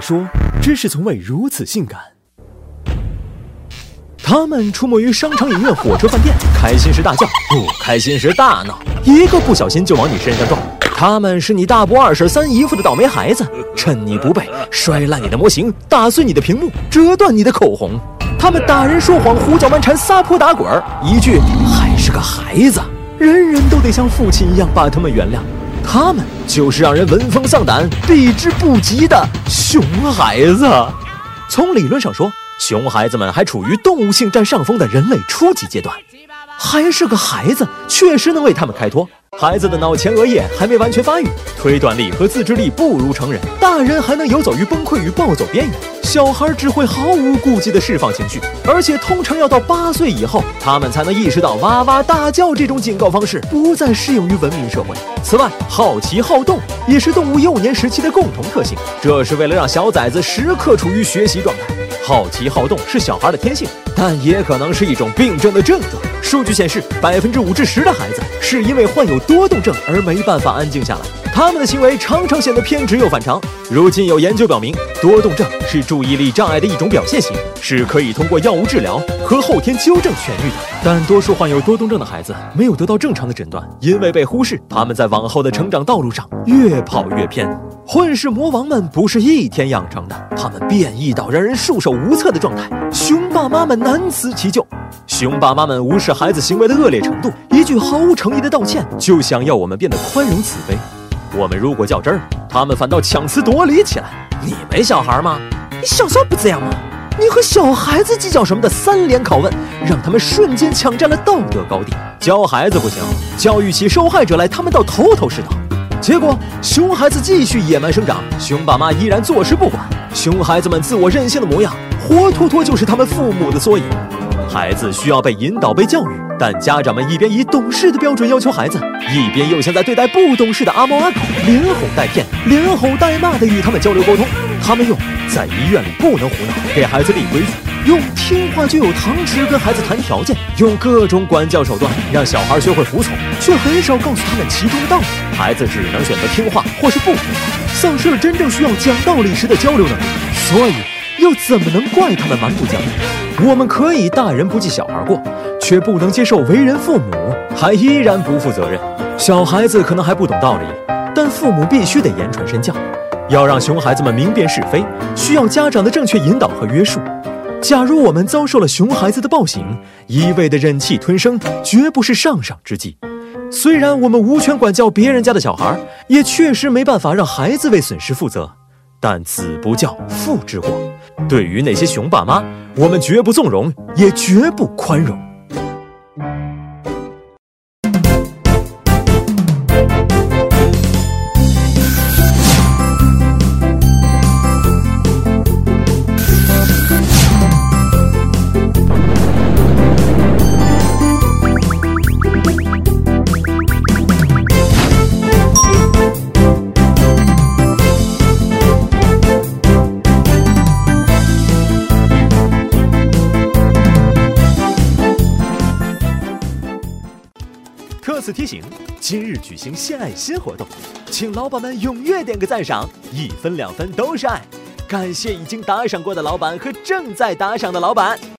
说，只是从未如此性感。他们出没于商场、影院、火车、饭店，开心时大叫，不开心时大闹，一个不小心就往你身上撞。他们是你大伯、二婶、三姨夫的倒霉孩子，趁你不备摔烂你的模型，打碎你的屏幕，折断你的口红。他们打人说谎、胡搅蛮缠、撒泼打滚，一句还是个孩子，人人都得像父亲一样把他们原谅。他们就是让人闻风丧胆、避之不及的熊孩子。从理论上说，熊孩子们还处于动物性占上风的人类初级阶段，还是个孩子，确实能为他们开脱。孩子的脑前额叶还没完全发育，推断力和自制力不如成人。大人还能游走于崩溃与暴走边缘，小孩只会毫无顾忌地释放情绪，而且通常要到八岁以后，他们才能意识到哇哇大叫这种警告方式不再适用于文明社会。此外，好奇好动也是动物幼年时期的共同特性，这是为了让小崽子时刻处于学习状态。好奇好动是小孩的天性，但也可能是一种病症的症状。数据显示，百分之五至十的孩子是因为患有多动症而没办法安静下来，他们的行为常常显得偏执又反常。如今有研究表明，多动症是注意力障碍的一种表现型，是可以通过药物治疗和后天纠正痊愈的。但多数患有多动症的孩子没有得到正常的诊断，因为被忽视，他们在往后的成长道路上越跑越偏。混世魔王们不是一天养成的，他们变异到让人束手无策的状态，熊爸妈们难辞其咎。熊爸妈们无视孩子行为的恶劣程度，一句毫无诚意的道歉就想要我们变得宽容慈悲。我们如果较真儿，他们反倒强词夺理起来。你没小孩吗？你小时候不这样吗？你和小孩子计较什么的三连拷问，让他们瞬间抢占了道德高地。教孩子不行，教育起受害者来，他们倒头头是道。结果，熊孩子继续野蛮生长，熊爸妈依然坐视不管。熊孩子们自我任性的模样，活脱脱就是他们父母的缩影。孩子需要被引导、被教育，但家长们一边以懂事的标准要求孩子，一边又像在对待不懂事的阿猫阿狗，连哄带骗、连吼带骂的与他们交流沟通。他们用在医院里不能胡闹给孩子立规矩，用听话就有糖吃跟孩子谈条件，用各种管教手段让小孩学会服从，却很少告诉他们其中的道理。孩子只能选择听话或是不听话，丧失了真正需要讲道理时的交流能力。所以，又怎么能怪他们蛮不讲理？我们可以大人不计小孩过，却不能接受为人父母还依然不负责任。小孩子可能还不懂道理，但父母必须得言传身教。要让熊孩子们明辨是非，需要家长的正确引导和约束。假如我们遭受了熊孩子的暴行，一味的忍气吞声，绝不是上上之计。虽然我们无权管教别人家的小孩，也确实没办法让孩子为损失负责，但子不教，父之过。对于那些熊爸妈，我们绝不纵容，也绝不宽容。此提醒，今日举行献爱心活动，请老板们踊跃点个赞赏，一分两分都是爱。感谢已经打赏过的老板和正在打赏的老板。